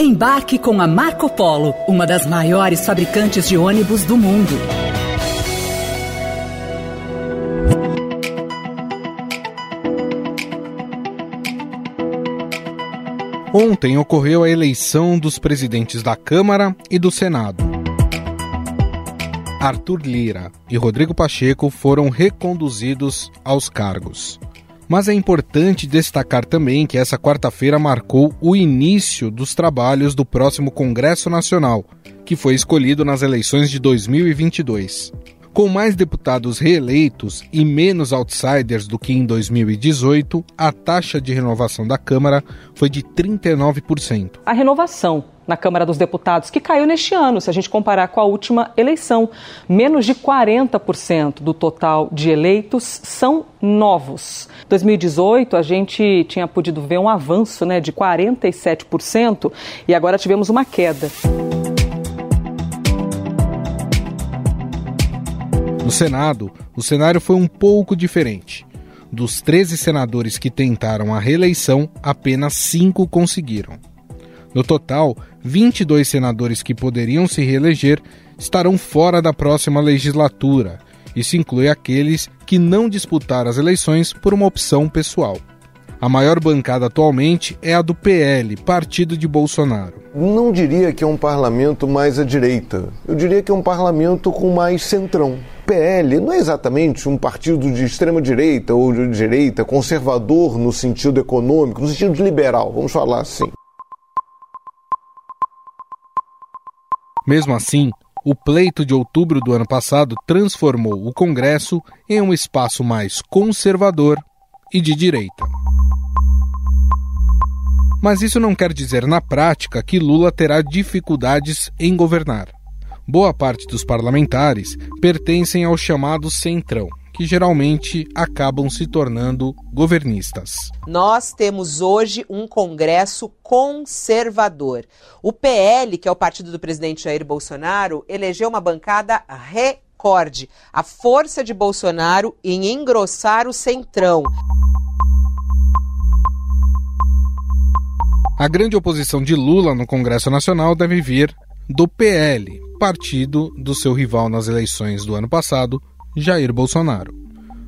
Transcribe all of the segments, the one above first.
Embarque com a Marco Polo, uma das maiores fabricantes de ônibus do mundo. Ontem ocorreu a eleição dos presidentes da Câmara e do Senado. Arthur Lira e Rodrigo Pacheco foram reconduzidos aos cargos. Mas é importante destacar também que essa quarta-feira marcou o início dos trabalhos do próximo Congresso Nacional, que foi escolhido nas eleições de 2022. Com mais deputados reeleitos e menos outsiders do que em 2018, a taxa de renovação da Câmara foi de 39%. A renovação na Câmara dos Deputados, que caiu neste ano, se a gente comparar com a última eleição. Menos de 40% do total de eleitos são novos. 2018, a gente tinha podido ver um avanço né, de 47% e agora tivemos uma queda. No Senado, o cenário foi um pouco diferente. Dos 13 senadores que tentaram a reeleição, apenas cinco conseguiram. No total, 22 senadores que poderiam se reeleger estarão fora da próxima legislatura. Isso inclui aqueles que não disputaram as eleições por uma opção pessoal. A maior bancada atualmente é a do PL, partido de Bolsonaro. Não diria que é um parlamento mais à direita. Eu diria que é um parlamento com mais centrão. PL não é exatamente um partido de extrema direita ou de direita, conservador no sentido econômico, no sentido liberal, vamos falar assim. Mesmo assim, o pleito de outubro do ano passado transformou o Congresso em um espaço mais conservador e de direita. Mas isso não quer dizer na prática que Lula terá dificuldades em governar. Boa parte dos parlamentares pertencem ao chamado Centrão, que geralmente acabam se tornando governistas. Nós temos hoje um Congresso conservador. O PL, que é o partido do presidente Jair Bolsonaro, elegeu uma bancada recorde. A força de Bolsonaro em engrossar o centrão. A grande oposição de Lula no Congresso Nacional deve vir do PL, partido do seu rival nas eleições do ano passado, Jair Bolsonaro.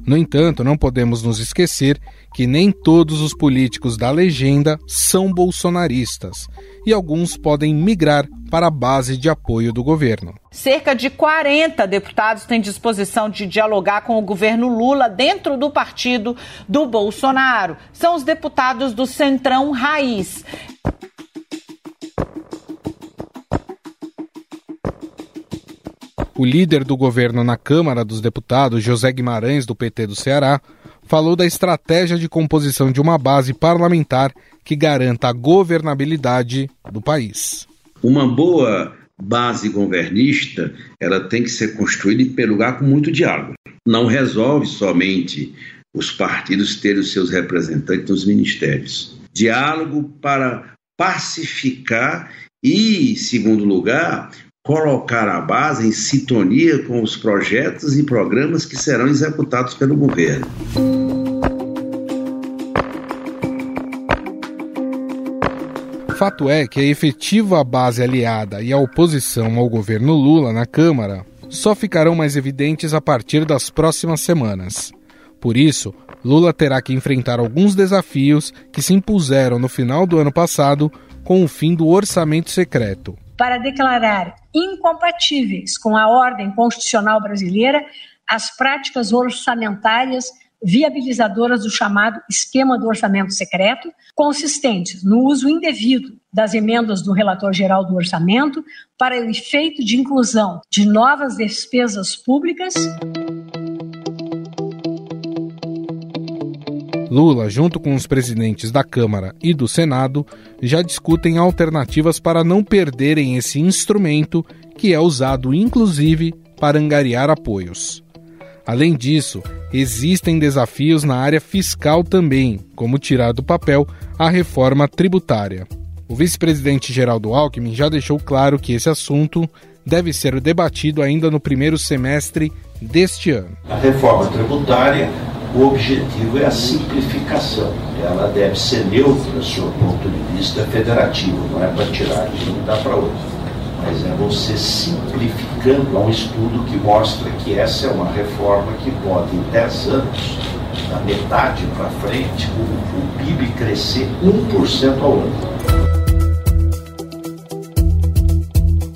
No entanto, não podemos nos esquecer que nem todos os políticos da legenda são bolsonaristas e alguns podem migrar para a base de apoio do governo. Cerca de 40 deputados têm disposição de dialogar com o governo Lula dentro do partido do Bolsonaro. São os deputados do Centrão Raiz. O líder do governo na Câmara dos Deputados, José Guimarães, do PT do Ceará, falou da estratégia de composição de uma base parlamentar que garanta a governabilidade do país. Uma boa base governista, ela tem que ser construída em primeiro lugar com muito diálogo. Não resolve somente os partidos terem os seus representantes nos ministérios. Diálogo para pacificar e, em segundo lugar, colocar a base em sintonia com os projetos e programas que serão executados pelo governo. Fato é que a efetiva base aliada e a oposição ao governo Lula na Câmara só ficarão mais evidentes a partir das próximas semanas. Por isso, Lula terá que enfrentar alguns desafios que se impuseram no final do ano passado com o fim do orçamento secreto para declarar incompatíveis com a ordem constitucional brasileira as práticas orçamentárias viabilizadoras do chamado esquema do orçamento secreto, consistentes no uso indevido das emendas do relator geral do orçamento para o efeito de inclusão de novas despesas públicas. Lula, junto com os presidentes da Câmara e do Senado, já discutem alternativas para não perderem esse instrumento que é usado inclusive para angariar apoios. Além disso, existem desafios na área fiscal também, como tirar do papel a reforma tributária. O vice-presidente Geraldo Alckmin já deixou claro que esse assunto deve ser debatido ainda no primeiro semestre deste ano. A reforma tributária o objetivo é a simplificação. Ela deve ser neutra do seu ponto de vista federativo, não é para tirar de um dar para outro. Mas é você simplificando. Há um estudo que mostra que essa é uma reforma que pode, em 10 anos, da metade para frente, o, o PIB crescer 1% ao ano.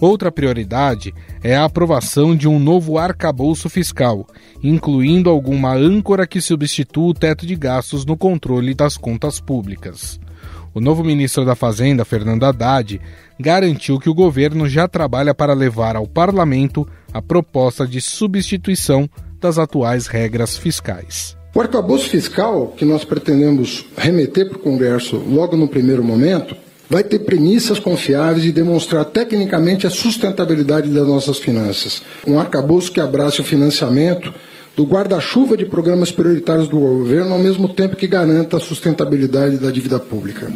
Outra prioridade é a aprovação de um novo arcabouço fiscal, incluindo alguma âncora que substitua o teto de gastos no controle das contas públicas. O novo ministro da Fazenda, Fernando Haddad, garantiu que o governo já trabalha para levar ao parlamento a proposta de substituição das atuais regras fiscais. O arcabouço fiscal que nós pretendemos remeter para o Congresso logo no primeiro momento vai ter premissas confiáveis e demonstrar tecnicamente a sustentabilidade das nossas finanças. Um arcabouço que abrace o financiamento do guarda-chuva de programas prioritários do governo, ao mesmo tempo que garanta a sustentabilidade da dívida pública.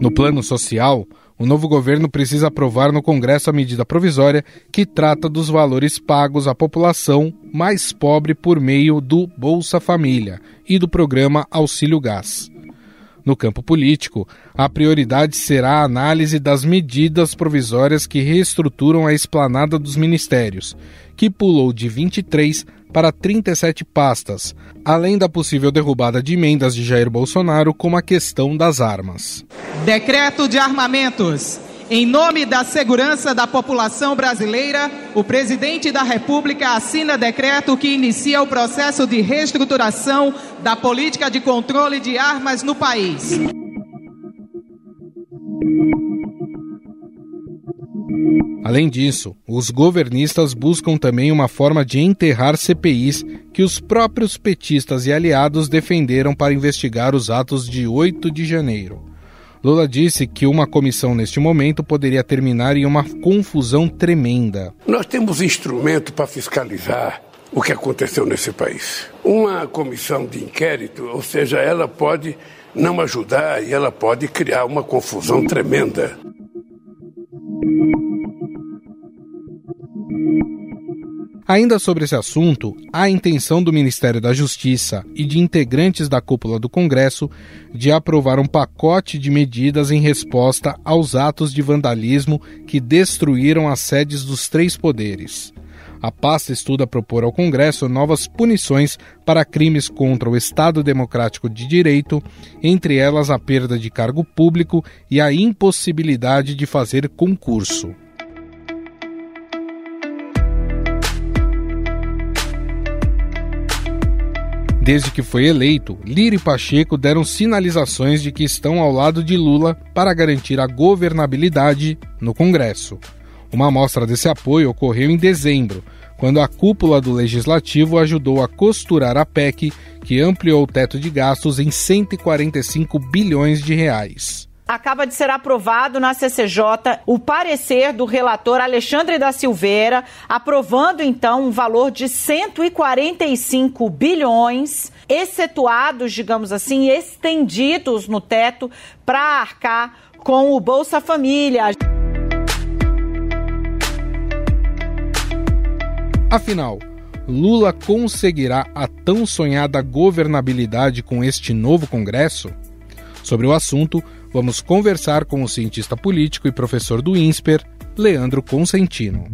No plano social, o novo governo precisa aprovar no Congresso a medida provisória que trata dos valores pagos à população mais pobre por meio do Bolsa Família e do programa Auxílio Gás. No campo político, a prioridade será a análise das medidas provisórias que reestruturam a esplanada dos ministérios, que pulou de 23 para 37 pastas, além da possível derrubada de emendas de Jair Bolsonaro, como a questão das armas. Decreto de armamentos. Em nome da segurança da população brasileira, o presidente da República assina decreto que inicia o processo de reestruturação da política de controle de armas no país. Além disso, os governistas buscam também uma forma de enterrar CPIs que os próprios petistas e aliados defenderam para investigar os atos de 8 de janeiro. Lula disse que uma comissão neste momento poderia terminar em uma confusão tremenda. Nós temos instrumento para fiscalizar o que aconteceu nesse país. Uma comissão de inquérito, ou seja, ela pode não ajudar e ela pode criar uma confusão tremenda. Ainda sobre esse assunto, há a intenção do Ministério da Justiça e de integrantes da cúpula do Congresso de aprovar um pacote de medidas em resposta aos atos de vandalismo que destruíram as sedes dos três poderes. A pasta estuda propor ao Congresso novas punições para crimes contra o Estado Democrático de Direito, entre elas a perda de cargo público e a impossibilidade de fazer concurso. Desde que foi eleito, Lira e Pacheco deram sinalizações de que estão ao lado de Lula para garantir a governabilidade no Congresso. Uma amostra desse apoio ocorreu em dezembro, quando a cúpula do Legislativo ajudou a costurar a PEC, que ampliou o teto de gastos em 145 bilhões de reais acaba de ser aprovado na CCJ o parecer do relator Alexandre da Silveira, aprovando então um valor de 145 bilhões, excetuados, digamos assim, estendidos no teto para arcar com o Bolsa Família. Afinal, Lula conseguirá a tão sonhada governabilidade com este novo Congresso? Sobre o assunto, Vamos conversar com o cientista político e professor do INSPER, Leandro Consentino.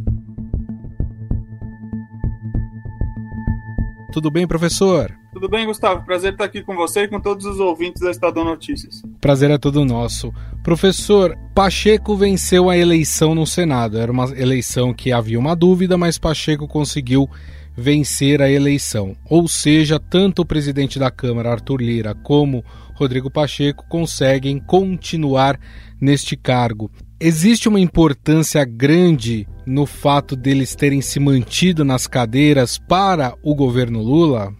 Tudo bem, professor? Tudo bem, Gustavo? Prazer estar aqui com você e com todos os ouvintes da Estadão Notícias. Prazer é todo nosso. Professor, Pacheco venceu a eleição no Senado. Era uma eleição que havia uma dúvida, mas Pacheco conseguiu vencer a eleição. Ou seja, tanto o presidente da Câmara, Arthur Lira, como Rodrigo Pacheco conseguem continuar neste cargo. Existe uma importância grande no fato deles terem se mantido nas cadeiras para o governo Lula?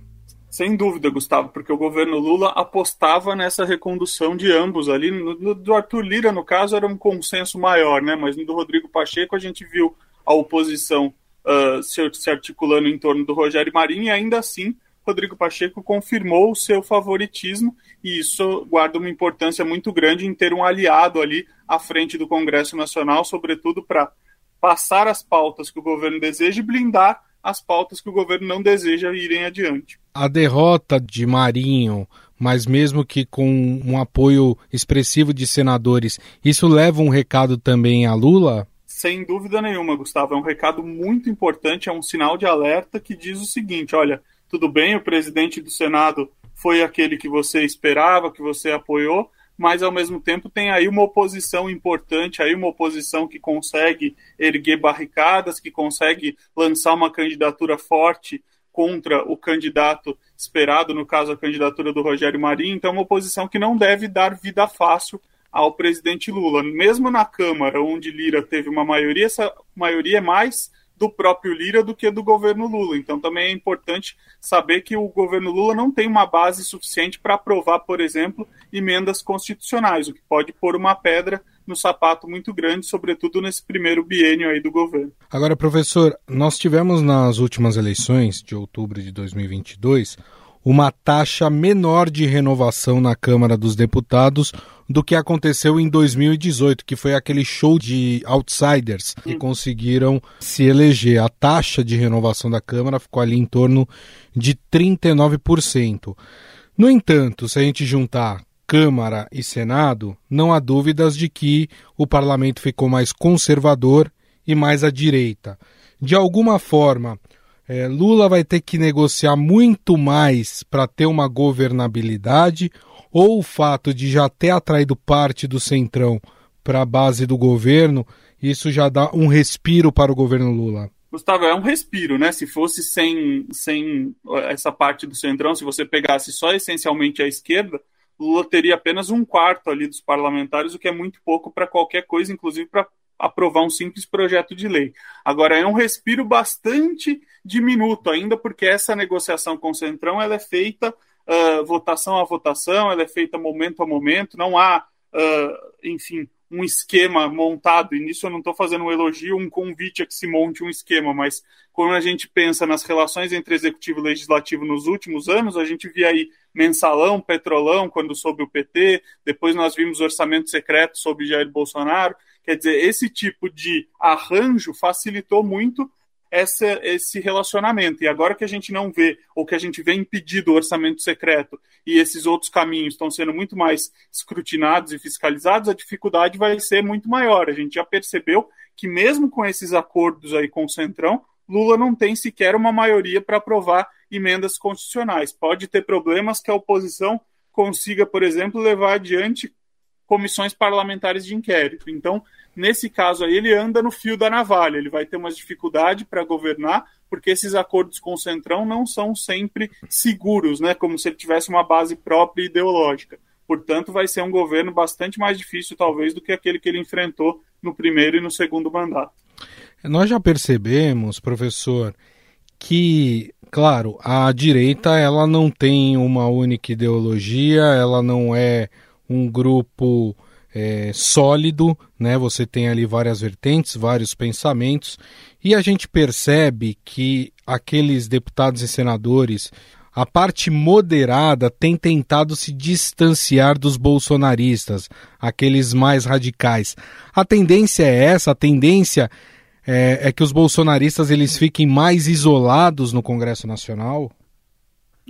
Sem dúvida, Gustavo, porque o governo Lula apostava nessa recondução de ambos ali. No, do Arthur Lira, no caso, era um consenso maior, né? Mas no do Rodrigo Pacheco a gente viu a oposição uh, se, se, articulando em torno do Rogério Marinho e ainda assim Rodrigo Pacheco confirmou o seu favoritismo e isso guarda uma importância muito grande em ter um aliado ali à frente do Congresso Nacional, sobretudo para passar as pautas que o governo deseja e blindar as pautas que o governo não deseja irem adiante. A derrota de Marinho, mas mesmo que com um apoio expressivo de senadores, isso leva um recado também a Lula? Sem dúvida nenhuma, Gustavo. É um recado muito importante, é um sinal de alerta que diz o seguinte: olha, tudo bem, o presidente do Senado foi aquele que você esperava, que você apoiou, mas ao mesmo tempo tem aí uma oposição importante, aí uma oposição que consegue erguer barricadas, que consegue lançar uma candidatura forte contra o candidato esperado, no caso a candidatura do Rogério Marinho, então uma oposição que não deve dar vida fácil ao presidente Lula. Mesmo na Câmara, onde Lira teve uma maioria, essa maioria é mais do próprio Lira do que do governo Lula. Então também é importante saber que o governo Lula não tem uma base suficiente para aprovar, por exemplo, emendas constitucionais, o que pode pôr uma pedra no sapato muito grande, sobretudo nesse primeiro biênio aí do governo. Agora, professor, nós tivemos nas últimas eleições de outubro de 2022 uma taxa menor de renovação na Câmara dos Deputados do que aconteceu em 2018, que foi aquele show de outsiders que hum. conseguiram se eleger. A taxa de renovação da Câmara ficou ali em torno de 39%. No entanto, se a gente juntar Câmara e Senado, não há dúvidas de que o parlamento ficou mais conservador e mais à direita. De alguma forma, é, Lula vai ter que negociar muito mais para ter uma governabilidade ou o fato de já ter atraído parte do Centrão para a base do governo, isso já dá um respiro para o governo Lula? Gustavo, é um respiro, né? Se fosse sem, sem essa parte do Centrão, se você pegasse só essencialmente a esquerda, Lula teria apenas um quarto ali dos parlamentares, o que é muito pouco para qualquer coisa, inclusive para aprovar um simples projeto de lei. Agora, é um respiro bastante diminuto ainda, porque essa negociação com o Centrão ela é feita uh, votação a votação, ela é feita momento a momento, não há, uh, enfim, um esquema montado, e nisso eu não estou fazendo um elogio, um convite a que se monte um esquema, mas quando a gente pensa nas relações entre executivo e legislativo nos últimos anos, a gente via aí mensalão, petrolão, quando soube o PT, depois nós vimos orçamento secreto sob Jair Bolsonaro, quer dizer, esse tipo de arranjo facilitou muito essa, esse relacionamento. E agora que a gente não vê, ou que a gente vê impedido o orçamento secreto e esses outros caminhos estão sendo muito mais escrutinados e fiscalizados, a dificuldade vai ser muito maior. A gente já percebeu que, mesmo com esses acordos aí com o Centrão, Lula não tem sequer uma maioria para aprovar emendas constitucionais. Pode ter problemas que a oposição consiga, por exemplo, levar adiante comissões parlamentares de inquérito. Então, nesse caso aí, ele anda no fio da navalha, ele vai ter uma dificuldade para governar, porque esses acordos com o Centrão não são sempre seguros, né? Como se ele tivesse uma base própria ideológica. Portanto, vai ser um governo bastante mais difícil, talvez, do que aquele que ele enfrentou no primeiro e no segundo mandato. Nós já percebemos, professor, que, claro, a direita ela não tem uma única ideologia, ela não é um grupo é, sólido, né? Você tem ali várias vertentes, vários pensamentos, e a gente percebe que aqueles deputados e senadores, a parte moderada tem tentado se distanciar dos bolsonaristas, aqueles mais radicais. A tendência é essa, a tendência é, é que os bolsonaristas eles fiquem mais isolados no Congresso Nacional?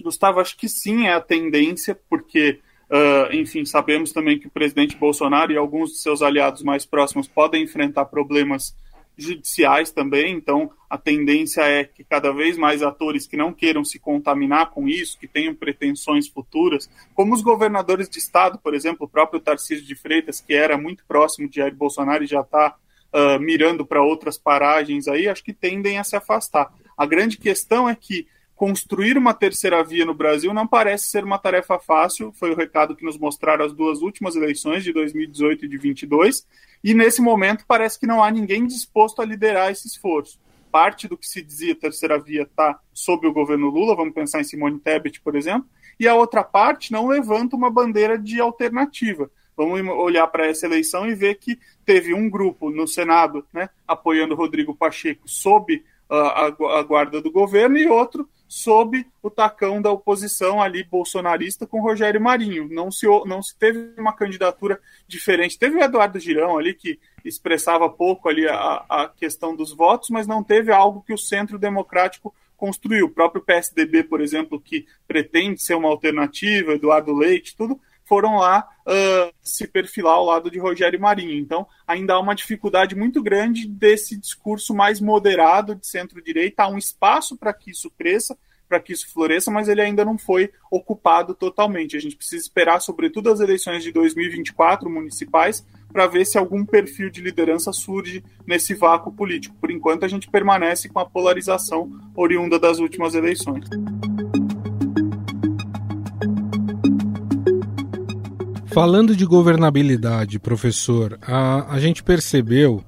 Gustavo, acho que sim é a tendência, porque Uh, enfim, sabemos também que o presidente Bolsonaro e alguns de seus aliados mais próximos podem enfrentar problemas judiciais também, então a tendência é que cada vez mais atores que não queiram se contaminar com isso, que tenham pretensões futuras, como os governadores de estado, por exemplo, o próprio Tarcísio de Freitas, que era muito próximo de Jair Bolsonaro e já está uh, ah, mirando para outras paragens aí, acho que tendem a se afastar. A grande questão é que construir uma terceira via no Brasil não parece ser uma tarefa fácil, foi o recado que nos mostraram as duas últimas eleições, de 2018 e de 2022, e nesse momento parece que não há ninguém disposto a liderar esse esforço. Parte do que se dizia terceira via está sob o governo Lula, vamos pensar em Simone Tebet, por exemplo, e a outra parte não levanta uma bandeira de alternativa. Vamos olhar para essa eleição e ver que teve um grupo no Senado né, apoiando Rodrigo Pacheco sob uh, a, a guarda do governo e outro sob o tacão da oposição ali bolsonarista com Rogério Marinho. Não se, não se teve uma candidatura diferente. Teve o Eduardo Girão ali que expressava pouco ali a, a questão dos votos, mas não teve algo que o Centro Democrático construiu. O próprio PSDB, por exemplo, que pretende ser uma alternativa, Eduardo Leite, tudo, foram lá uh, se perfilar ao lado de Rogério Marinho. Então, ainda há uma dificuldade muito grande desse discurso mais moderado de centro-direita. Há um espaço para que isso cresça, para que isso floresça, mas ele ainda não foi ocupado totalmente. A gente precisa esperar, sobretudo, as eleições de 2024 municipais, para ver se algum perfil de liderança surge nesse vácuo político. Por enquanto, a gente permanece com a polarização oriunda das últimas eleições. Falando de governabilidade, professor, a, a gente percebeu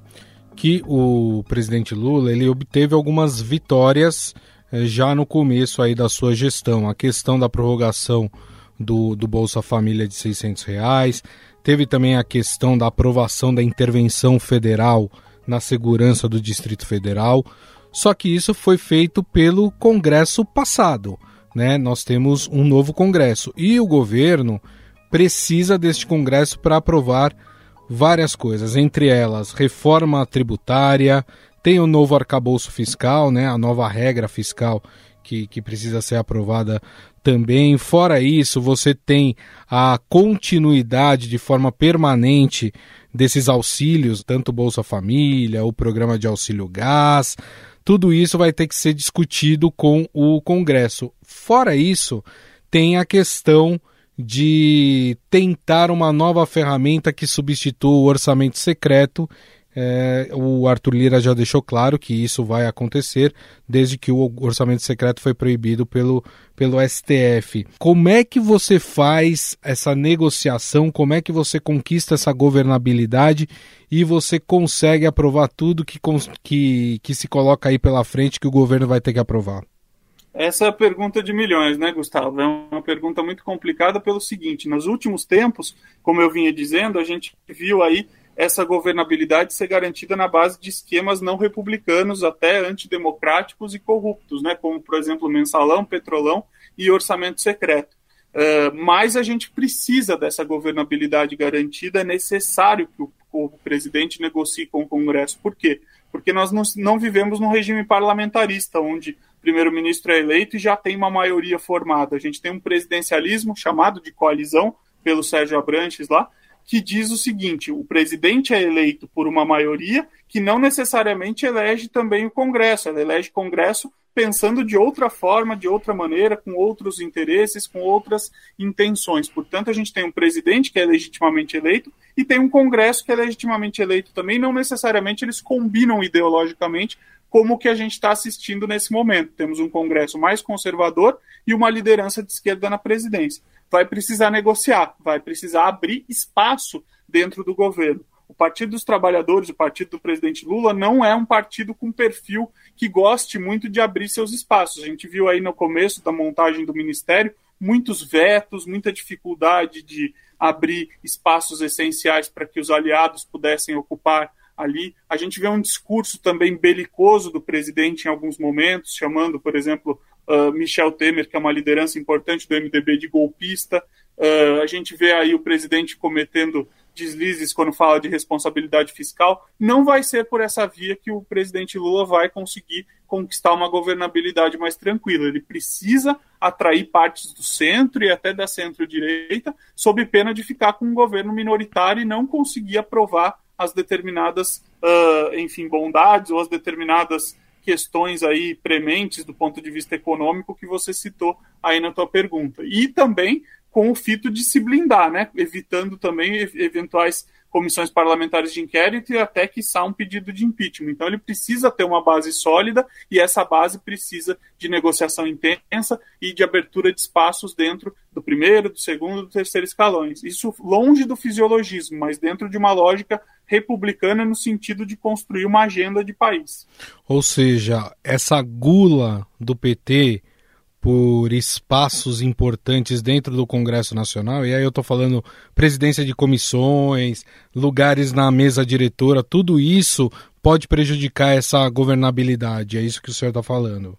que o presidente Lula ele obteve algumas vitórias eh, já no começo aí da sua gestão. A questão da prorrogação do, do Bolsa Família de 600 reais, teve também a questão da aprovação da intervenção federal na segurança do Distrito Federal. Só que isso foi feito pelo Congresso passado. Né? Nós temos um novo Congresso e o governo precisa deste Congresso para aprovar várias coisas, entre elas reforma tributária, tem o novo arcabouço fiscal, né, a nova regra fiscal que, que precisa ser aprovada também. Fora isso, você tem a continuidade de forma permanente desses auxílios, tanto Bolsa Família, o programa de auxílio gás. Tudo isso vai ter que ser discutido com o Congresso. Fora isso, tem a questão de tentar uma nova ferramenta que substitua o orçamento secreto. É, o Arthur Lira já deixou claro que isso vai acontecer desde que o orçamento secreto foi proibido pelo, pelo STF. Como é que você faz essa negociação? Como é que você conquista essa governabilidade e você consegue aprovar tudo que, que, que se coloca aí pela frente que o governo vai ter que aprovar? Essa é a pergunta de milhões, né, Gustavo? É uma pergunta muito complicada pelo seguinte: nos últimos tempos, como eu vinha dizendo, a gente viu aí essa governabilidade ser garantida na base de esquemas não republicanos, até antidemocráticos e corruptos, né, como, por exemplo, mensalão, petrolão e orçamento secreto. Uh, mas a gente precisa dessa governabilidade garantida, é necessário que o, o presidente negocie com o Congresso. Por quê? Porque nós não, não vivemos num regime parlamentarista, onde primeiro-ministro é eleito e já tem uma maioria formada. A gente tem um presidencialismo chamado de coalizão pelo Sérgio Abranches lá, que diz o seguinte: o presidente é eleito por uma maioria que não necessariamente elege também o Congresso, ela elege Congresso pensando de outra forma, de outra maneira, com outros interesses, com outras intenções. Portanto, a gente tem um presidente que é legitimamente eleito e tem um Congresso que é legitimamente eleito também. Não necessariamente eles combinam ideologicamente, como o que a gente está assistindo nesse momento. Temos um Congresso mais conservador e uma liderança de esquerda na presidência. Vai precisar negociar, vai precisar abrir espaço dentro do governo. O Partido dos Trabalhadores, o partido do presidente Lula, não é um partido com perfil que goste muito de abrir seus espaços. A gente viu aí no começo da montagem do ministério muitos vetos, muita dificuldade de abrir espaços essenciais para que os aliados pudessem ocupar ali. A gente vê um discurso também belicoso do presidente em alguns momentos, chamando, por exemplo, uh, Michel Temer, que é uma liderança importante do MDB, de golpista. Uh, a gente vê aí o presidente cometendo deslizes quando fala de responsabilidade fiscal. Não vai ser por essa via que o presidente Lula vai conseguir conquistar uma governabilidade mais tranquila. Ele precisa atrair partes do centro e até da centro-direita, sob pena de ficar com um governo minoritário e não conseguir aprovar as determinadas, uh, enfim, bondades ou as determinadas questões aí prementes do ponto de vista econômico que você citou aí na tua pergunta. E também com o fito de se blindar, né? evitando também eventuais comissões parlamentares de inquérito e até que saia um pedido de impeachment. Então ele precisa ter uma base sólida e essa base precisa de negociação intensa e de abertura de espaços dentro do primeiro, do segundo, do terceiro escalões. Isso longe do fisiologismo, mas dentro de uma lógica republicana no sentido de construir uma agenda de país. Ou seja, essa gula do PT por espaços importantes dentro do Congresso Nacional, e aí eu estou falando presidência de comissões, lugares na mesa diretora, tudo isso pode prejudicar essa governabilidade, é isso que o senhor está falando.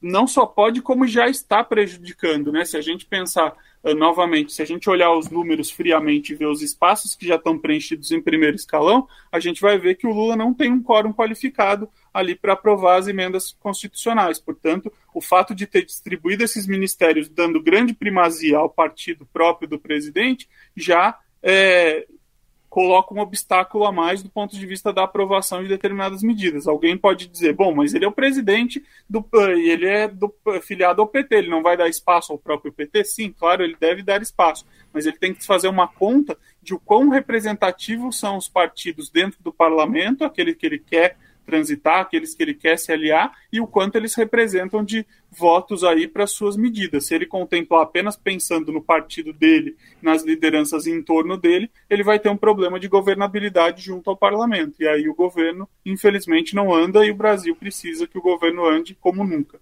não só pode, como já está prejudicando, né? Se a gente pensar uh, novamente, se a gente olhar os números friamente e ver os espaços que já estão preenchidos em primeiro escalão, a gente vai ver que o Lula não tem um quórum qualificado ali para aprovar as emendas constitucionais. Portanto, o fato de ter distribuído esses ministérios dando grande primazia ao partido próprio do presidente já é, coloca um obstáculo a mais do ponto de vista da aprovação de determinadas medidas. Alguém pode dizer, bom, mas ele é o presidente do e ele é do, filiado ao PT, ele não vai dar espaço ao próprio PT? Sim, claro, ele deve dar espaço, mas ele tem que fazer uma conta de o quão representativos são os partidos dentro do parlamento, aquele que ele quer transitar, aqueles que ele quer se aliar e o quanto eles representam de votos aí para suas medidas. Se ele contemplar apenas pensando no partido dele, nas lideranças em torno dele, ele vai ter um problema de governabilidade junto ao parlamento. E aí o governo, infelizmente, não anda e o Brasil precisa que o governo ande como nunca.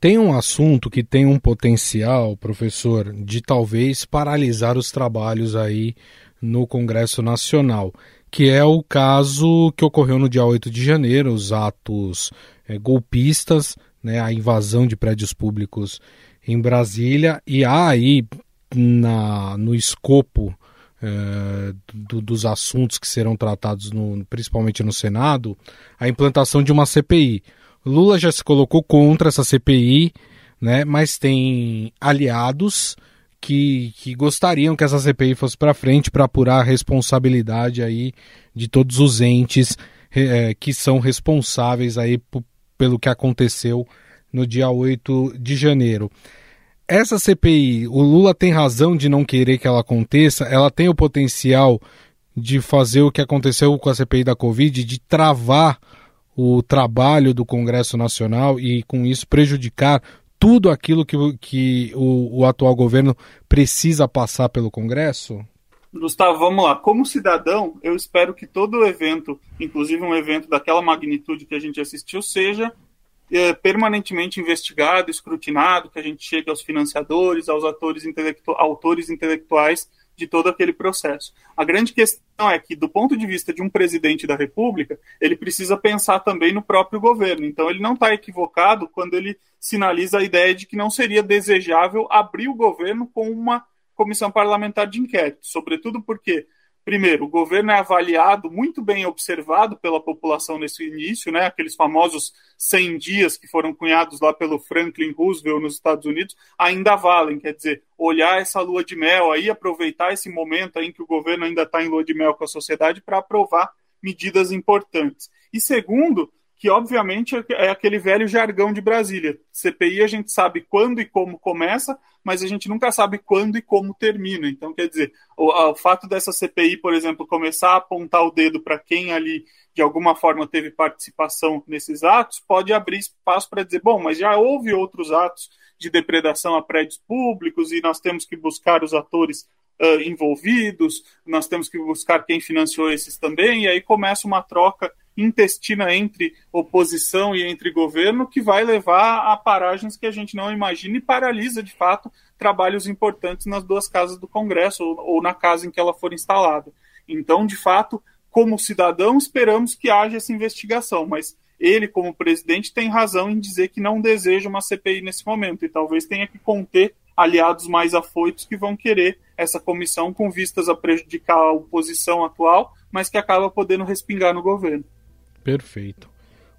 Tem um assunto que tem um potencial, professor, de talvez paralisar os trabalhos aí no Congresso Nacional que é o caso que ocorreu no dia 8 de janeiro, os atos é, golpistas, né, a invasão de prédios públicos em Brasília, e há aí na, no escopo é, do, dos assuntos que serão tratados, no, principalmente no Senado, a implantação de uma CPI. Lula já se colocou contra essa CPI, né, mas tem aliados que, que gostariam que essa CPI fosse para frente para apurar a responsabilidade aí de todos os entes é, que são responsáveis aí pelo que aconteceu no dia 8 de janeiro. Essa CPI, o Lula tem razão de não querer que ela aconteça, ela tem o potencial de fazer o que aconteceu com a CPI da Covid, de travar o trabalho do Congresso Nacional e, com isso, prejudicar tudo aquilo que, que o, o atual governo precisa passar pelo Congresso? Gustavo, vamos lá. Como cidadão, eu espero que todo evento, inclusive um evento daquela magnitude que a gente assistiu, seja é, permanentemente investigado, escrutinado, que a gente chegue aos financiadores, aos atores intelectu autores intelectuais de todo aquele processo. A grande questão é que, do ponto de vista de um presidente da República, ele precisa pensar também no próprio governo. Então, ele não está equivocado quando ele sinaliza a ideia de que não seria desejável abrir o governo com uma comissão parlamentar de inquérito, sobretudo porque primeiro, o governo é avaliado, muito bem observado pela população nesse início, né, aqueles famosos 100 dias que foram cunhados lá pelo Franklin Roosevelt nos Estados Unidos, ainda valem, quer dizer, olhar essa lua de mel aí, aproveitar esse momento em que o governo ainda está em lua de mel com a sociedade para aprovar medidas importantes. E segundo, que obviamente é aquele velho jargão de Brasília. CPI a gente sabe quando e como começa, mas a gente nunca sabe quando e como termina. Então, quer dizer, o, o fato dessa CPI, por exemplo, começar a apontar o dedo para quem ali de alguma forma teve participação nesses atos, pode abrir espaço para dizer, bom, mas já houve outros atos de depredação a prédios públicos e nós temos que buscar os atores uh, envolvidos, nós temos que buscar quem financiou esses também, e aí começa uma troca intestina entre oposição e entre governo que vai levar a paragens que a gente não imagina e paralisa, de fato, trabalhos importantes nas duas casas do Congresso ou, ou na casa em que ela for instalada. Então, de fato, como cidadão, esperamos que haja essa investigação, mas ele, como presidente, tem razão em dizer que não deseja uma CPI nesse momento e talvez tenha que conter aliados mais afoitos que vão querer essa comissão com vistas a prejudicar a oposição atual, mas que acaba podendo respingar no governo. Perfeito.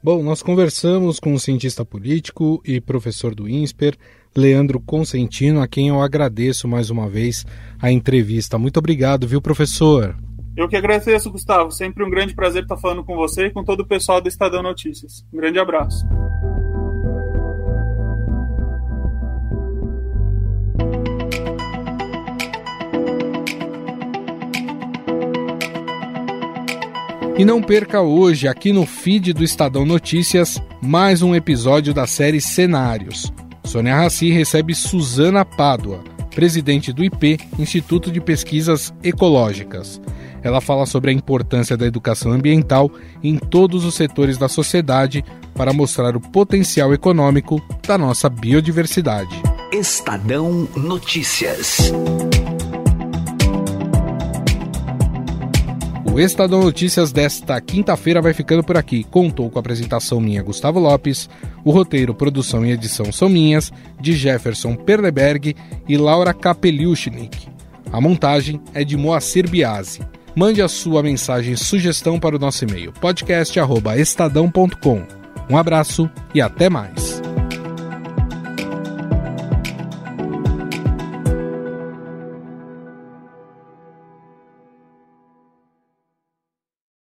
Bom, nós conversamos com o cientista político e professor do INSPER, Leandro Consentino, a quem eu agradeço mais uma vez a entrevista. Muito obrigado, viu, professor? Eu que agradeço, Gustavo. Sempre um grande prazer estar falando com você e com todo o pessoal do Estadão Notícias. Um grande abraço. E não perca hoje, aqui no feed do Estadão Notícias, mais um episódio da série Cenários. Sônia Raci recebe Suzana Pádua, presidente do IP, Instituto de Pesquisas Ecológicas. Ela fala sobre a importância da educação ambiental em todos os setores da sociedade para mostrar o potencial econômico da nossa biodiversidade. Estadão Notícias. O Estadão Notícias desta quinta-feira vai ficando por aqui. Contou com a apresentação minha, Gustavo Lopes. O roteiro, produção e edição são minhas, de Jefferson Perleberg e Laura Kapeliushnik. A montagem é de Moacir Biasi. Mande a sua mensagem e sugestão para o nosso e-mail podcast@estadão.com. Um abraço e até mais.